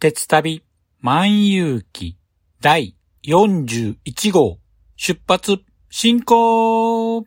鉄旅万有記第41号出発進行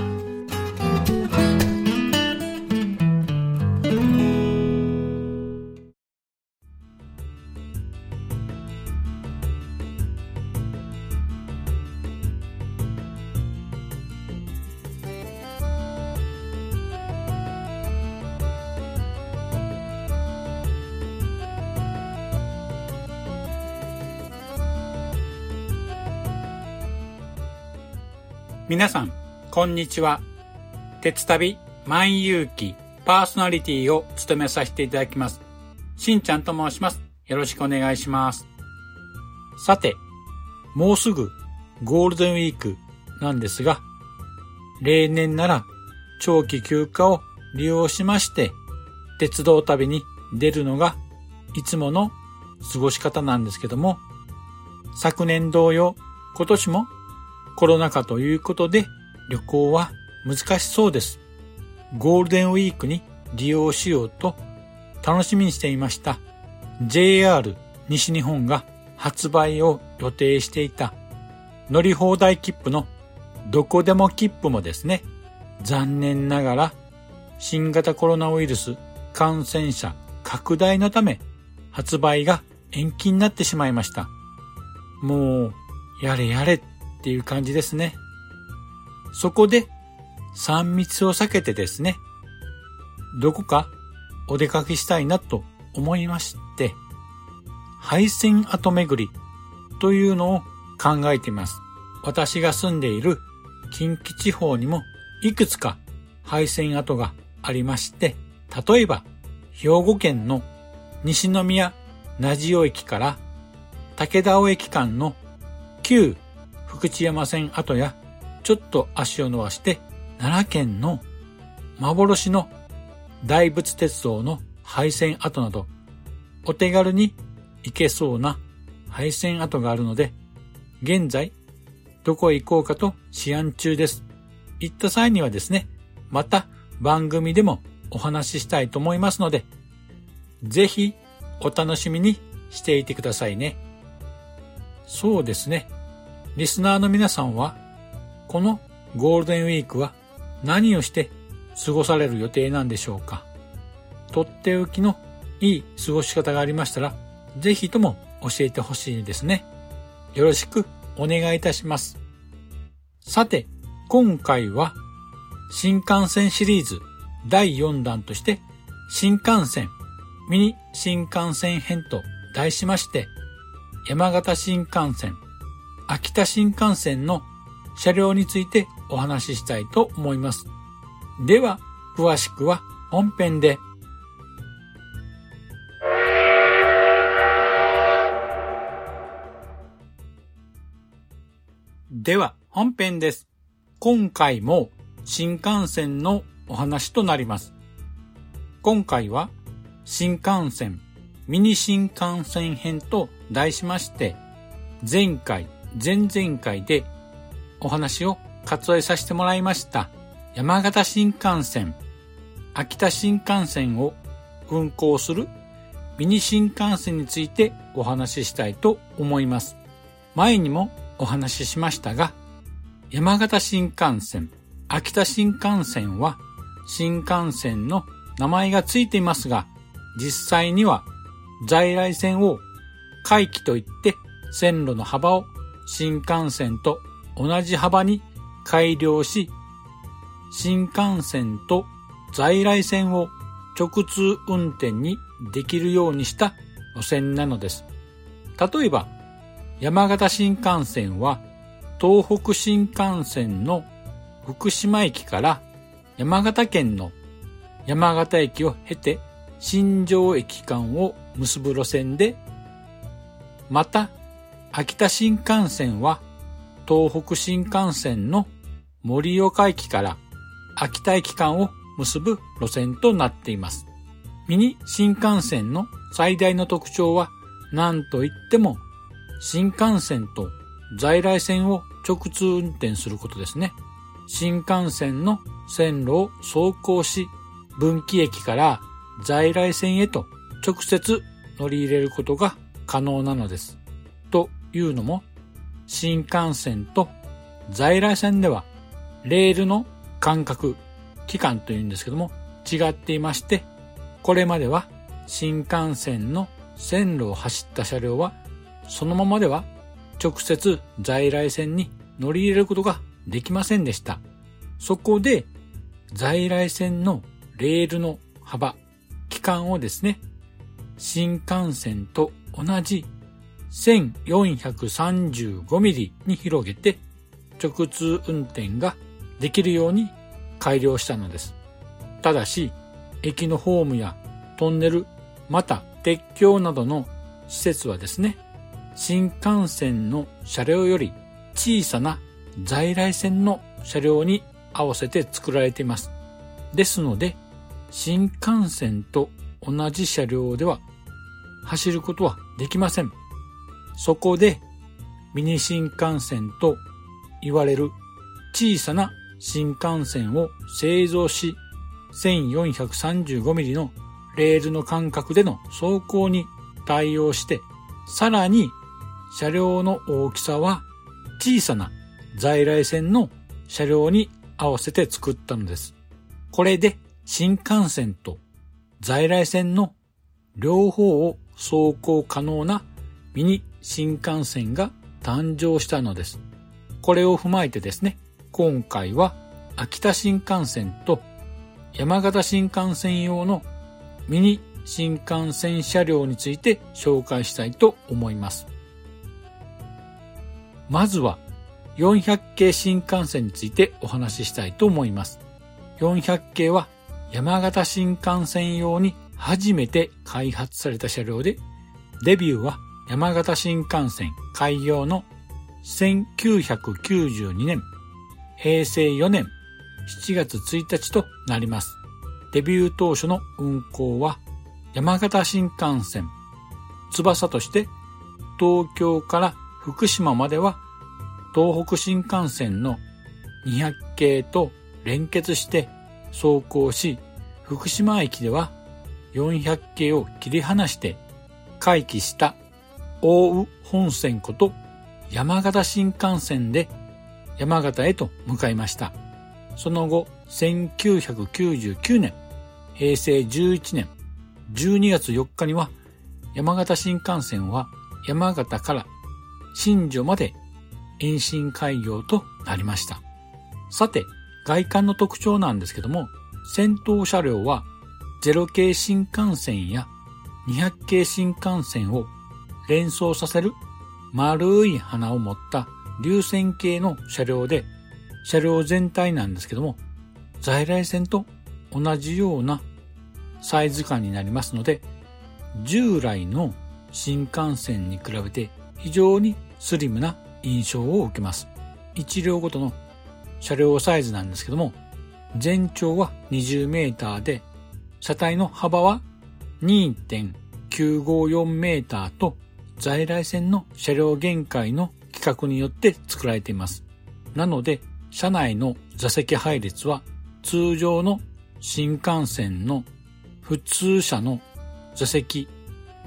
皆さん、こんにちは。鉄旅万有記パーソナリティを務めさせていただきます。しんちゃんと申します。よろしくお願いします。さて、もうすぐゴールデンウィークなんですが、例年なら長期休暇を利用しまして、鉄道旅に出るのがいつもの過ごし方なんですけども、昨年同様、今年もコロナ禍ということで旅行は難しそうです。ゴールデンウィークに利用しようと楽しみにしていました JR 西日本が発売を予定していた乗り放題切符のどこでも切符もですね、残念ながら新型コロナウイルス感染者拡大のため発売が延期になってしまいました。もう、やれやれっていう感じですね。そこで、3密を避けてですね、どこかお出かけしたいなと思いまして、配線跡巡りというのを考えています。私が住んでいる近畿地方にもいくつか配線跡がありまして、例えば兵庫県の西宮名塩駅から武田尾駅間の旧福知山線跡やちょっと足を伸ばして奈良県の幻の大仏鉄道の廃線跡などお手軽に行けそうな廃線跡があるので現在どこへ行こうかと思案中です。行った際にはですね、また番組でもお話ししたいと思いますので、ぜひお楽しみにしていてくださいね。そうですね。リスナーの皆さんは、このゴールデンウィークは何をして過ごされる予定なんでしょうか？とっておきのいい過ごし方がありましたら、ぜひとも教えてほしいですね。よろしくお願いいたします。さて、今回は新幹線シリーズ第4弾として新幹線ミニ新幹線編と題しまして山形新幹線秋田新幹線の車両についてお話ししたいと思います。では、詳しくは本編で。では、本編です。今回も新幹線のお話となります。今回は新幹線、ミニ新幹線編と題しまして、前回、前々回でお話を割愛させてもらいました山形新幹線、秋田新幹線を運行するミニ新幹線についてお話ししたいと思います。前にもお話ししましたが、山形新幹線、秋田新幹線は新幹線の名前がついていますが、実際には在来線を回帰といって線路の幅を新幹線と同じ幅に改良し、新幹線と在来線を直通運転にできるようにした路線なのです。例えば、山形新幹線は東北新幹線の福島駅から山形県の山形駅を経て新庄駅間を結ぶ路線で、また秋田新幹線は東北新幹線の盛岡駅から秋田駅間を結ぶ路線となっています。ミニ新幹線の最大の特徴は何といっても新幹線と在来線を直通運転することですね。新幹線の線路を走行し、分岐駅から在来線へと直接乗り入れることが可能なのです。というのも、新幹線と在来線ではレールの間隔、期間というんですけども違っていまして、これまでは新幹線の線路を走った車両はそのままでは直接在来線に乗り入れることができませんでした。そこで在来線のレールの幅、期間をですね、新幹線と同じ 1435mm に広げて直通運転ができるように改良したのです。ただし、駅のホームやトンネル、また鉄橋などの施設はですね、新幹線の車両より小さな在来線の車両に合わせて作られています。ですので、新幹線と同じ車両では走ることはできません。そこで、ミニ新幹線と言われる小さな新幹線を製造し、1435mm のレールの間隔での走行に対応して、さらに車両の大きさは小さな在来線の車両に合わせて作ったのです。これで新幹線と在来線の両方を走行可能なミニ新幹線が誕生したのです。これを踏まえてですね、今回は秋田新幹線と山形新幹線用のミニ新幹線車両について紹介したいと思います。まずは400系新幹線についてお話ししたいと思います。400系は山形新幹線用に初めて開発された車両で、デビューは山形新幹線開業の1992年、平成4年7月1日となります。デビュー当初の運行は山形新幹線、翼として東京から福島までは東北新幹線の200系と連結して走行し、福島駅では400系を切り離して回帰した大宇本線こと山形新幹線で山形へと向かいました。その後、1999年、平成11年12月4日には山形新幹線は山形から新庄まで延伸開業となりました。さて、外観の特徴なんですけども、先頭車両は0系新幹線や200系新幹線を連想させる丸い花を持った流線形の車両で、車両全体なんですけども、在来線と同じようなサイズ感になりますので、従来の新幹線に比べて非常にスリムな印象を受けます。1両ごとの車両サイズなんですけども、全長は20メーターで、車体の幅は2.954メーターと在来線の車両限界の規格によって作られています。なので、車内の座席配列は通常の新幹線の普通車の座席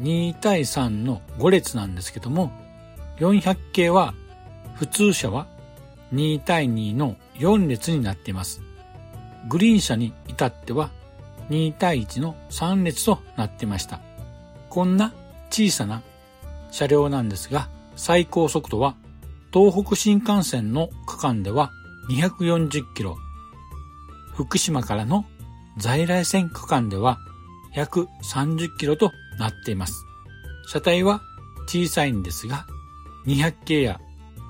2対3の5列なんですけども、400系は普通車は2対2の4列になっています。グリーン車に至っては2対1の3列となっていました。こんな小さな車両なんですが、最高速度は東北新幹線の区間では240キロ、福島からの在来線区間では130キロとなっています。車体は小さいんですが、200系や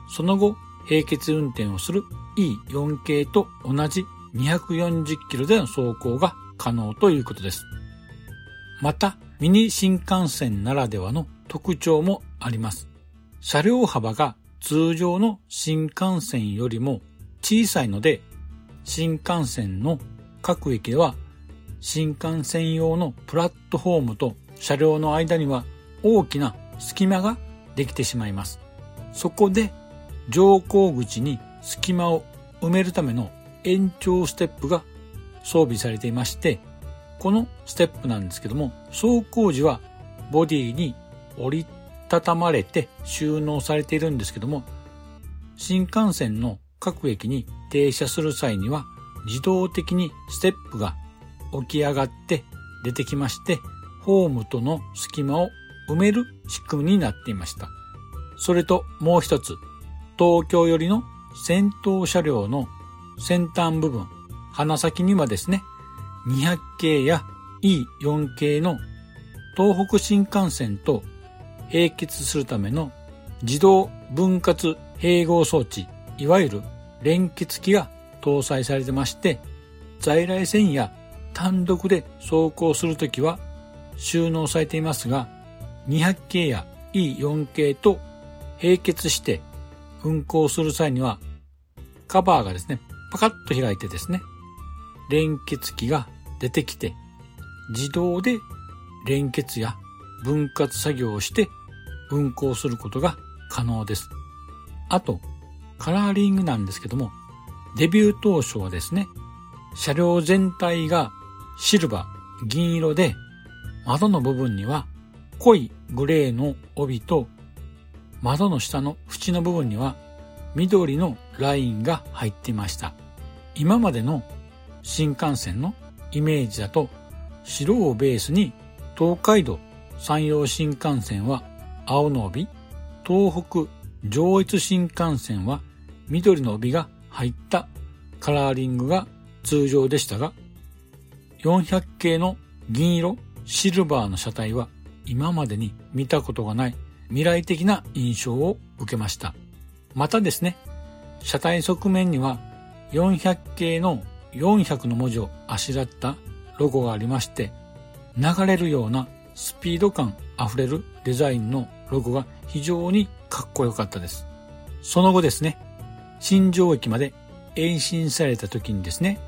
その後並結運転をする E4 系と同じ240キロでの走行が可能ということです。また、ミニ新幹線ならではの特徴もあります。車両幅が通常の新幹線よりも小さいので、新幹線の各駅では新幹線用のプラットフォームと車両の間には大きな隙間ができてしまいます。そこで乗降口に隙間を埋めるための延長ステップが装備されていまして、このステップなんですけども、走行時はボディに折りたたまれて収納されているんですけども、新幹線の各駅に停車する際には自動的にステップが起き上がって出てきまして、ホームとの隙間を埋める仕組みになっていました。それともう一つ、東京寄りの先頭車両の先端部分、鼻先にはですね、200系や E4 系の東北新幹線と並結するための自動分割併合装置、いわゆる連結機が搭載されてまして、在来線や単独で走行するときは収納されていますが、200系や E4 系と並結して運行する際には、カバーがですね、パカッと開いてですね、連結機が出てきて、自動で連結や分割作業をして運行することが可能です。あと、カラーリングなんですけども、デビュー当初はですね、車両全体がシルバー、銀色で、窓の部分には濃いグレーの帯と窓の下の縁の部分には緑のラインが入っていました。今までの新幹線のイメージだと白をベースに東海道山陽新幹線は青の帯、東北上越新幹線は緑の帯が入ったカラーリングが通常でしたが、400系の銀色シルバーの車体は今までに見たことがない未来的な印象を受けました。またですね、車体側面には400系の400の文字をあしらったロゴがありまして、流れるようなスピード感あふれるデザインのロゴが非常にかっこよかったです。その後ですね、新庄駅まで延伸された時にですね、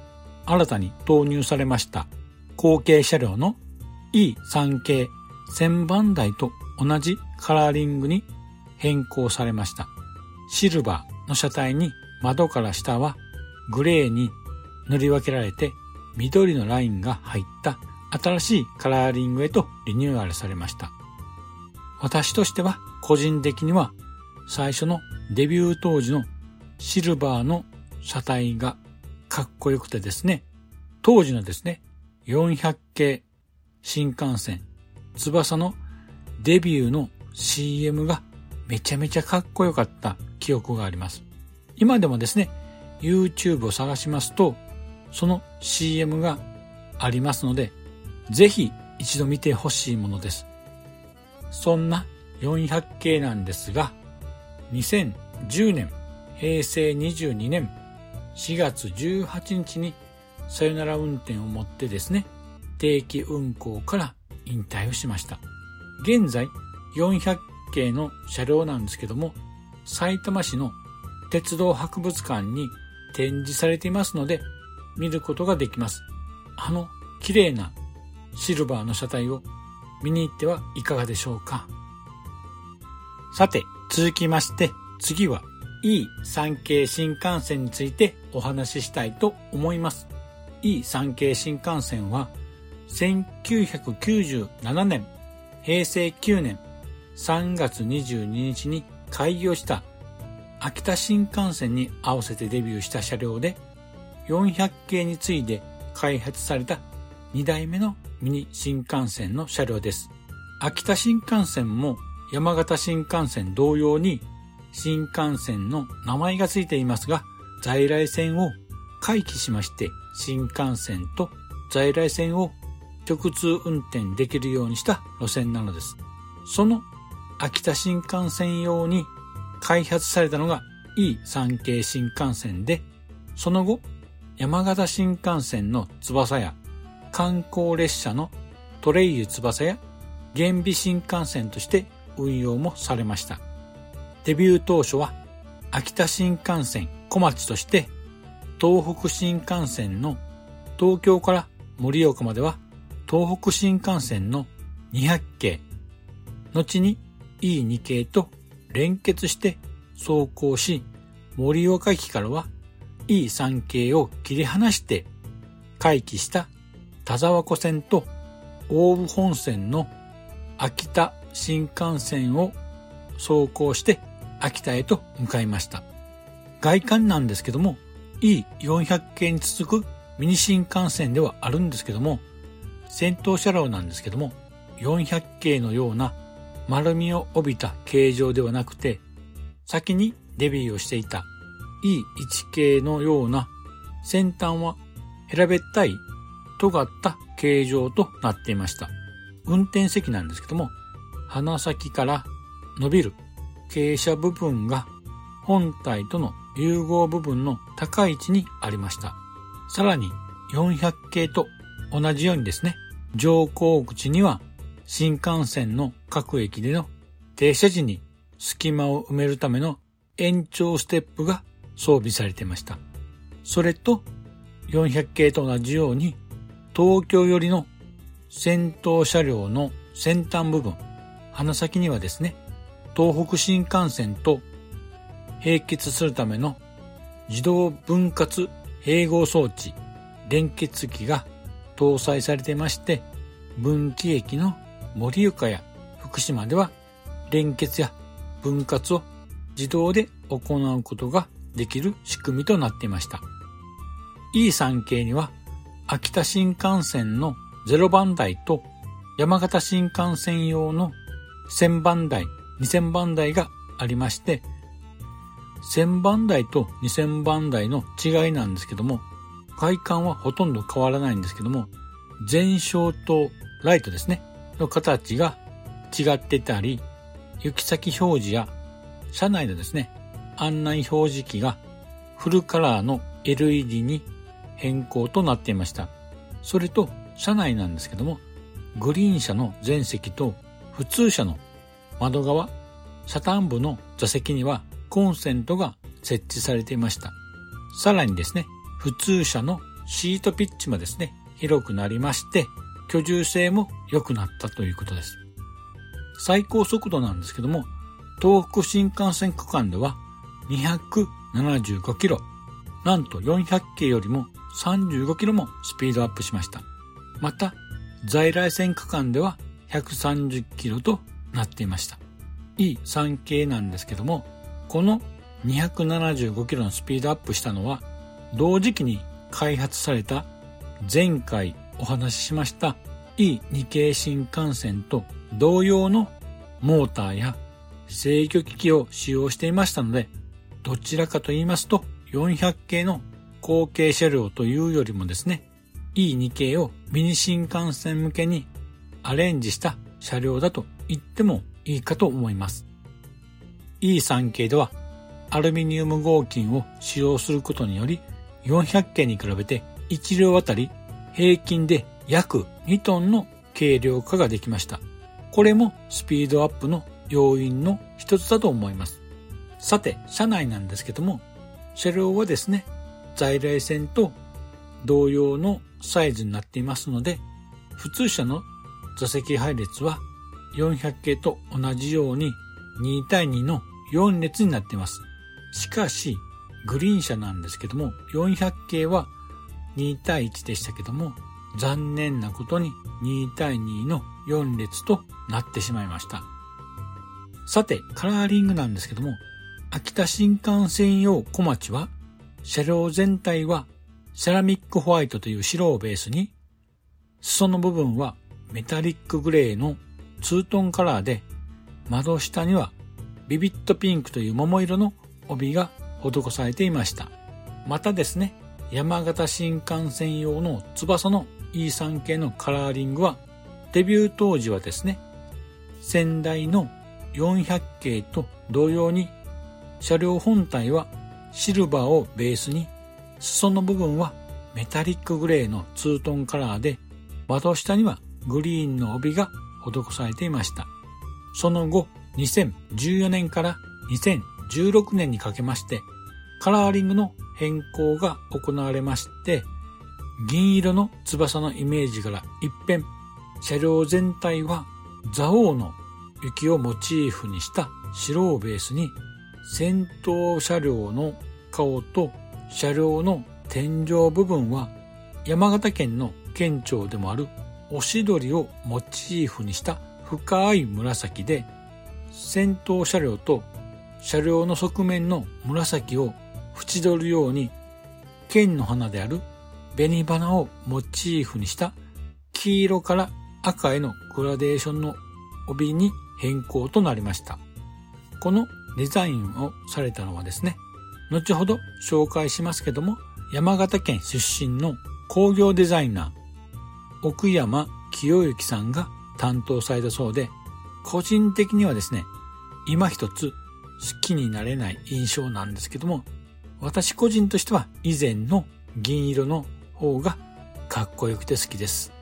新たに投入されました後継車両の E3 系1000番台と同じカラーリングに変更されました。シルバーの車体に窓から下はグレーに塗り分けられて緑のラインが入った新しいカラーリングへとリニューアルされました。私としては個人的には最初のデビュー当時のシルバーの車体がかっこよくてですね、当時のですね、400系新幹線翼のデビューの CM がめちゃめちゃかっこよかった記憶があります。今でもですね、YouTube を探しますと、その CM がありますので、ぜひ一度見てほしいものです。そんな400系なんですが、2010年、平成22年4月18日にさよなら運転をもってですね、定期運行から引退をしました。現在400系の車両なんですけども、埼玉市の鉄道博物館に展示されていますので、見ることができます。あの綺麗なシルバーの車体を見に行ってはいかがでしょうか。さて、続きまして、次は E3 系新幹線についてお話ししたいと思います。E3 系新幹線は1997年、平成9年3月22日に開業した秋田新幹線に合わせてデビューした車両で400系に次いで開発された2代目のミニ新幹線の車両です。秋田新幹線も山形新幹線同様に新幹線の名前がついていますが、在来線を回帰しまして新幹線と在来線を直通運転できるようにした路線なのです。その秋田新幹線用に開発されたのが E3 系新幹線で、その後山形新幹線の翼や観光列車のトレイユ翼や原備新幹線として運用もされました。デビュー当初は秋田新幹線小町として東北新幹線の東京から盛岡までは東北新幹線の200系、後に E2 系と連結して走行し、盛岡駅からは E3 系を切り離して回帰した田沢湖線と大武本線の秋田新幹線を走行して秋田へと向かいました。外観なんですけども E400 系に続くミニ新幹線ではあるんですけども先頭車両なんですけども400系のような丸みを帯びた形状ではなくて先にデビューをしていた E1 系のような先端は平べったい尖った形状となっていました。運転席なんですけども鼻先から伸びる傾斜部分が本体との融合部分の高い位置にありました。さらに400系と同じようにですね、乗降口には新幹線の各駅での停車時に隙間を埋めるための延長ステップが装備されていました。それと400系と同じように東京寄りの先頭車両の先端部分、鼻先にはですね、東北新幹線と並結するための自動分割併合装置連結機が搭載されていまして、分岐駅の盛岡や福島では連結や分割を自動で行うことができる仕組みとなっていました。E3 系には秋田新幹線の0番台と山形新幹線用の1000番台、2000番台がありまして、1000番台と2000番台の違いなんですけども、外観はほとんど変わらないんですけども、前照とライトですね、の形が違ってたり、行き先表示や車内のですね、案内表示器がフルカラーの LED に変更となっていました。それと車内なんですけども、グリーン車の全席と普通車の窓側、車端部の座席にはコンセントが設置されていました。さらにですね、普通車のシートピッチもですね、広くなりまして、居住性も良くなったということです。最高速度なんですけども、東北新幹線区間では275キロ、なんと400系よりも35キロもスピードアップしました。また、在来線区間では130キロとなっていました。E3 系なんですけども、この275キロのスピードアップしたのは、同時期に開発された前回お話ししました E2 系新幹線と同様のモーターや制御機器を使用していましたので、どちらかと言いますと400系の後継車両というよりもですね、E2 系をミニ新幹線向けにアレンジした車両だと言ってもいいかと思います。E3 系ではアルミニウム合金を使用することにより400系に比べて1両あたり平均で約2トンの軽量化ができました。これもスピードアップの要因の一つだと思います。さて、車内なんですけども、車両はですね、在来線と同様のサイズになっていますので、普通車の座席配列は400系と同じように2対2の4列になっています。しかし、グリーン車なんですけども、400系は2対1でしたけども、残念なことに2対2の4列となってしまいました。さて、カラーリングなんですけども、秋田新幹線用小町は、車両全体はセラミックホワイトという白をベースに、裾の部分はメタリックグレーのツートンカラーで、窓下にはビビットピンクという桃色の帯が施されていました。またですね、山形新幹線用の翼の E3 系のカラーリングは、デビュー当時はですね、先代の400系と同様に、車両本体はシルバーをベースに、裾の部分はメタリックグレーのツートンカラーで、窓下にはグリーンの帯が施されていました。その後、2014年から2016年にかけまして、カラーリングの変更が行われまして、銀色の翼のイメージから一変、車両全体は蔵王の雪をモチーフにした白をベースに、先頭車両の顔と車両の天井部分は山形県の県庁でもあるおしどりをモチーフにした深い紫で、先頭車両と車両の側面の紫を縁取るように、剣の花である紅花をモチーフにした黄色から赤へのグラデーションの帯に変更となりました。このデザインをされたのはですね、後ほど紹介しますけども、山形県出身の工業デザイナー、奥山清之さんが担当されたそうで、個人的にはですね、今一つ好きになれない印象なんですけども、私個人としては以前の銀色の方がかっこよくて好きです。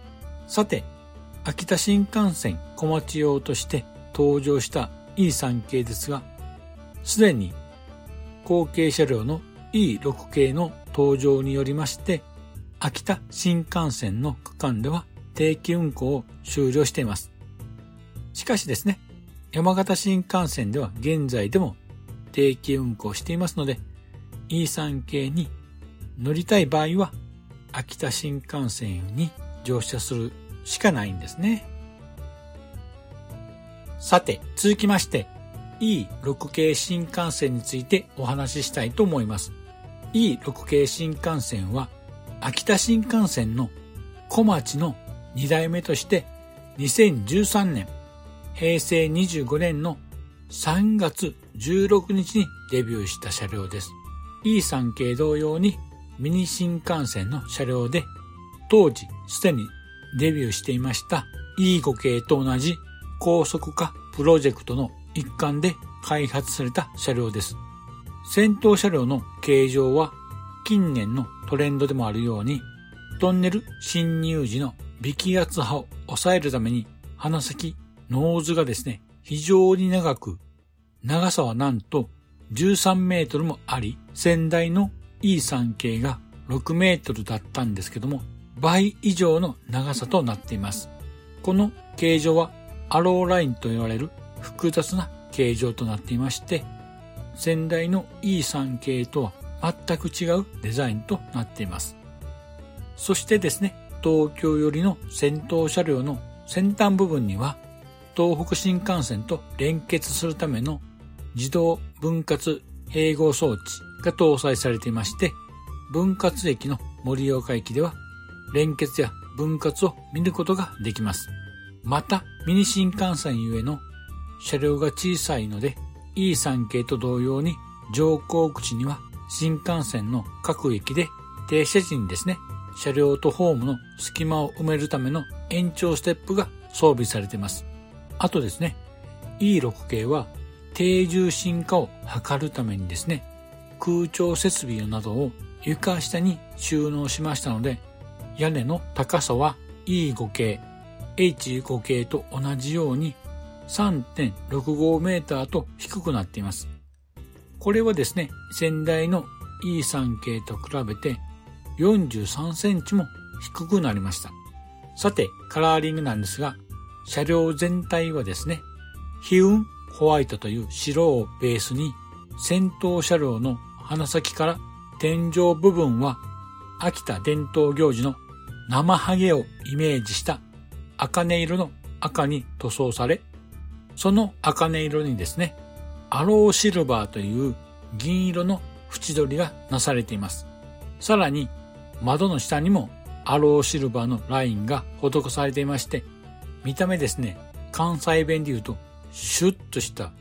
さて、秋田新幹線小町用として登場した E3 系ですが、すでに後継車両の E6 系の登場によりまして、秋田新幹線の区間では定期運行を終了しています。しかしですね、山形新幹線では現在でも定期運行していますので、E3 系に乗りたい場合は、秋田新幹線に乗車するしかないんですね。さて、続きまして、E6 系新幹線についてお話ししたいと思います。E6 系新幹線は、秋田新幹線の小町の2代目として2013年、平成25年の3月16日にデビューした車両です。E3 系同様にミニ新幹線の車両で、当時すでにデビューしていました E5 系と同じ高速化プロジェクトの一環で開発された車両です。先頭車両の形状は近年のトレンドでもあるようにトンネル進入時の微気圧波を抑えるために鼻先、ノーズがですね、非常に長く、長さはなんと13メートルもあり、先代の E3 系が6メートルだったんですけども、倍以上の長さとなっています。この形状はアローラインと言われる複雑な形状となっていまして、先代の E3 系とは全く違うデザインとなっています。そしてですね、東京寄りの先頭車両の先端部分には、東北新幹線と連結するための自動分割併合装置が搭載されていまして、分割駅の盛岡駅では連結や分割を見ることができます。また、ミニ新幹線ゆえの車両が小さいので E3 系と同様に乗降口には新幹線の各駅で停車時にですね、車両とホームの隙間を埋めるための延長ステップが装備されています。あとですね、E6 系は低重心化を図るためにですね、空調設備などを床下に収納しましたので、屋根の高さは E5 系、H5 系と同じように3.65メーターと低くなっています。これはですね、先代の E3 系と比べて43センチも低くなりました。さて、カラーリングなんですが、車両全体はですね、ヒウンホワイトという白をベースに、先頭車両の鼻先から天井部分は秋田伝統行事の生ハゲをイメージした茜色の赤に塗装され、その茜色にですね、アローシルバーという銀色の縁取りがなされています。さらに窓の下にもアローシルバーのラインが施されていまして、見た目ですね、関西弁で言うとシュッとした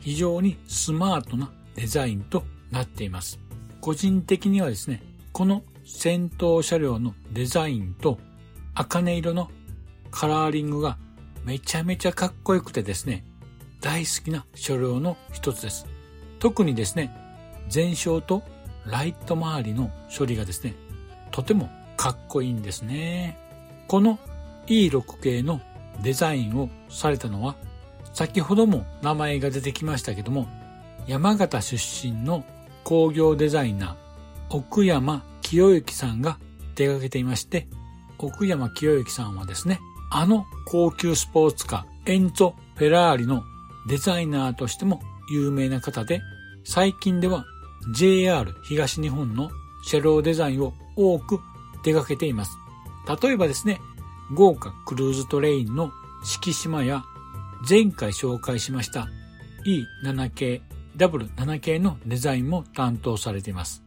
非常にスマートなデザインとなっています。個人的にはですね、この先頭車両のデザインと茜色のカラーリングがめちゃめちゃかっこよくてですね、大好きな車両の一つです。特にですね、前照とライト周りの処理がですね、とてもかっこいいんですね。この E6 系のデザインをされたのは、先ほども名前が出てきましたけども、山形出身の工業デザイナー、奥山清之さんが手掛けていまして、奥山清之さんはですね、あの高級スポーツカー、エンツォ・フェラーリのデザイナーとしても有名な方で、最近では JR 東日本の車両デザインを多く手掛けています。例えばですね、豪華クルーズトレインの敷島や前回紹介しました E7 系、W7 系のデザインも担当されています。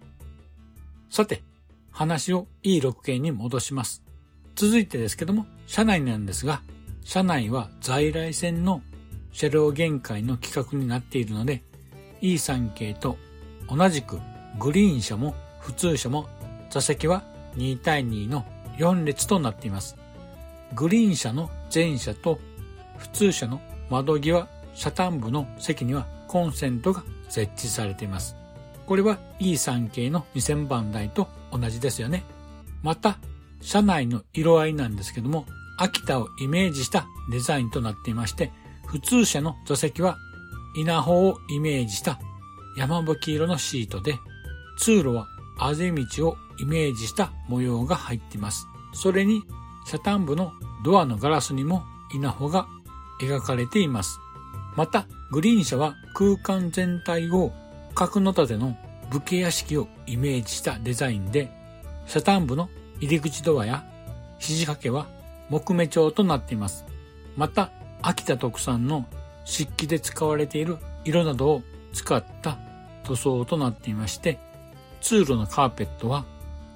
さて、話を E6 系に戻します。続いてですけども、車内なんですが、車内は在来線の車両限界の規格になっているので、E3 系と同じくグリーン車も普通車も座席は2対2の4列となっています。グリーン車の前車と普通車の窓際、車端部の席にはコンセントが設置されています。これは E3 系の2000番台と同じですよね。また、車内の色合いなんですけども、秋田をイメージしたデザインとなっていまして、普通車の座席は稲穂をイメージした山吹色のシートで、通路はあぜ道をイメージした模様が入っています。それに、車端部のドアのガラスにも稲穂が描かれています。また、グリーン車は空間全体を角の立ての武家屋敷をイメージしたデザインで、車端部の入り口ドアや肘掛けは木目調となっています。また、秋田特産の漆器で使われている色などを使った塗装となっていまして、通路のカーペットは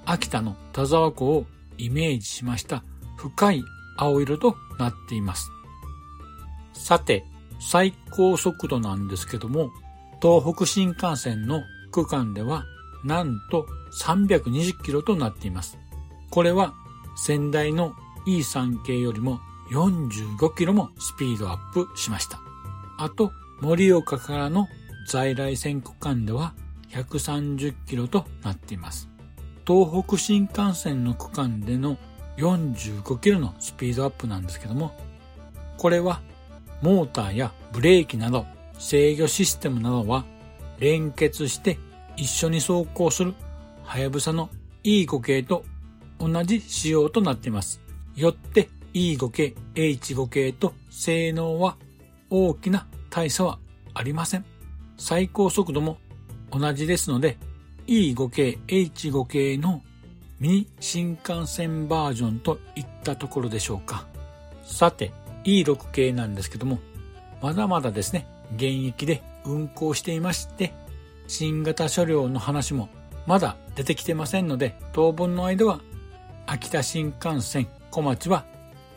秋田の田沢湖をイメージしました深い青色となっています。さて、最高速度なんですけども、東北新幹線の区間ではなんと320キロとなっています。これは先代の E3 系よりも45キロもスピードアップしました。あと、盛岡からの在来線区間では130キロとなっています。東北新幹線の区間での45キロのスピードアップなんですけども、これはモーターやブレーキなど制御システムなどは連結して一緒に走行するはやぶさの E5 系と同じ仕様となっています。よって E5 系、H5 系と性能は大きな大差はありません。最高速度も同じですので E5 系、H5 系のミニ新幹線バージョンといったところでしょうか。さて、E6 系なんですけども、まだまだですね、現役で運行していまして、新型車両の話もまだ出てきてませんので、当分の間は秋田新幹線小町は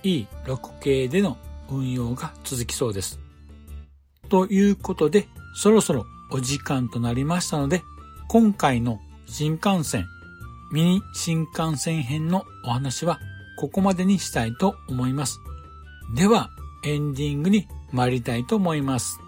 E6 系での運用が続きそうです。ということで、そろそろお時間となりましたので、今回の新幹線、ミニ新幹線編のお話はここまでにしたいと思います。では、エンディングに参りたいと思います。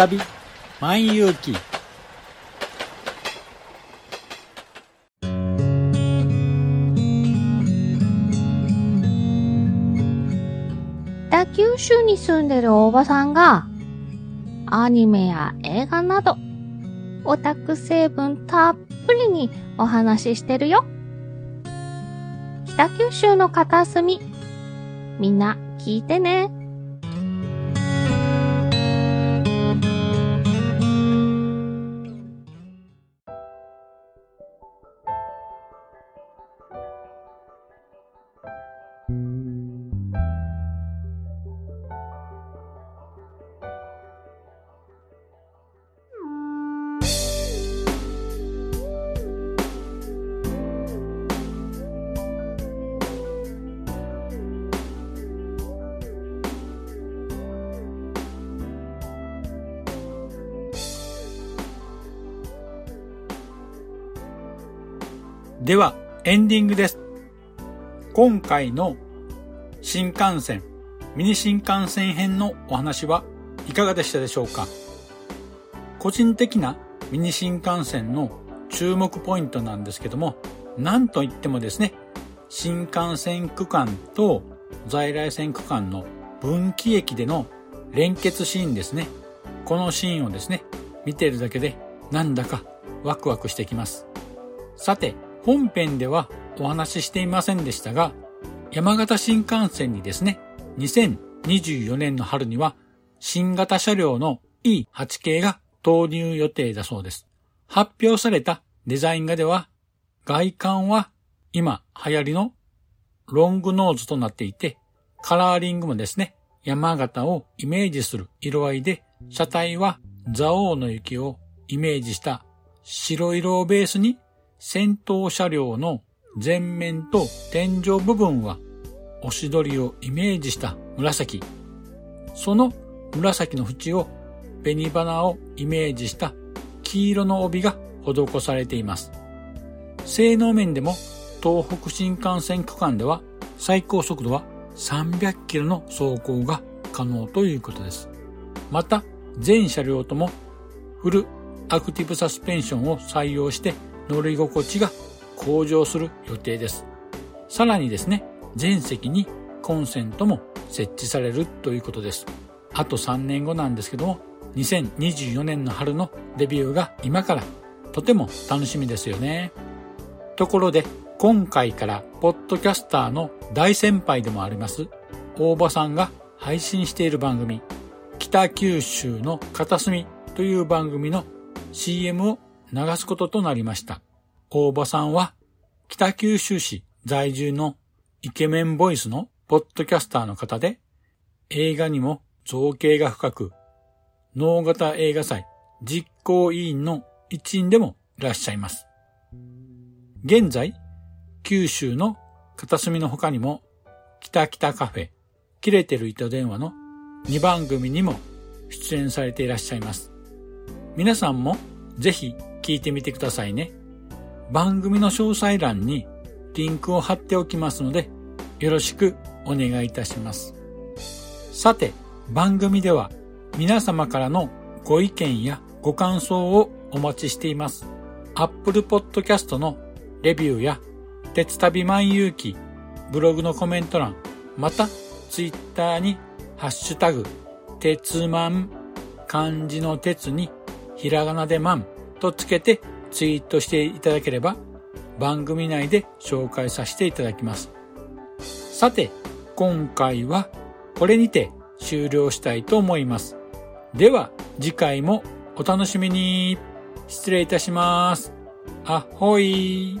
旅万有記北九州に住んでるおばさんが、アニメや映画など、オタク成分たっぷりにお話ししてるよ。北九州の片隅、みんな聞いてね。では、エンディングです。今回の新幹線、ミニ新幹線編のお話はいかがでしたでしょうか？個人的なミニ新幹線の注目ポイントなんですけども、なんといってもですね、新幹線区間と在来線区間の分岐駅での連結シーンですね。このシーンをですね、見てるだけでなんだかワクワクしてきます。さて、本編ではお話ししていませんでしたが、山形新幹線にですね、2024年の春には新型車両の E8 系が投入予定だそうです。発表されたデザイン画では、外観は今流行りのロングノーズとなっていて、カラーリングもですね、山形をイメージする色合いで、車体は蔵王の雪をイメージした白色をベースに先頭車両の前面と天井部分は押し取りをイメージした紫。その紫の縁を紅花をイメージした黄色の帯が施されています。性能面でも東北新幹線区間では最高速度は300キロの走行が可能ということです。また、全車両ともフルアクティブサスペンションを採用して乗り心地が向上する予定です。さらにですね、全席にコンセントも設置されるということです。あと3年後なんですけども、2024年の春のデビューが今からとても楽しみですよね。ところで、今回からポッドキャスターの大先輩でもあります、大場さんが配信している番組、北九州の片隅という番組の CM を流すこととなりました。大場さんは北九州市在住のイケメンボイスのポッドキャスターの方で、映画にも造形が深く、脳型映画祭実行委員の一員でもいらっしゃいます。現在、九州の片隅の他にも、北北カフェ、切れてる糸電話の2番組にも出演されていらっしゃいます。皆さんもぜひ聞いてみてくださいね。番組の詳細欄にリンクを貼っておきますので、よろしくお願いいたします。さて、番組では皆様からのご意見やご感想をお待ちしています。Apple Podcast のレビューや鉄旅万有記、ブログのコメント欄、また Twitter にハッシュタグ、鉄マン、漢字の鉄にひらがなでマンとつけてツイートしていただければ番組内で紹介させていただきます。さて、今回はこれにて終了したいと思います。では次回もお楽しみに。失礼いたします。あほい。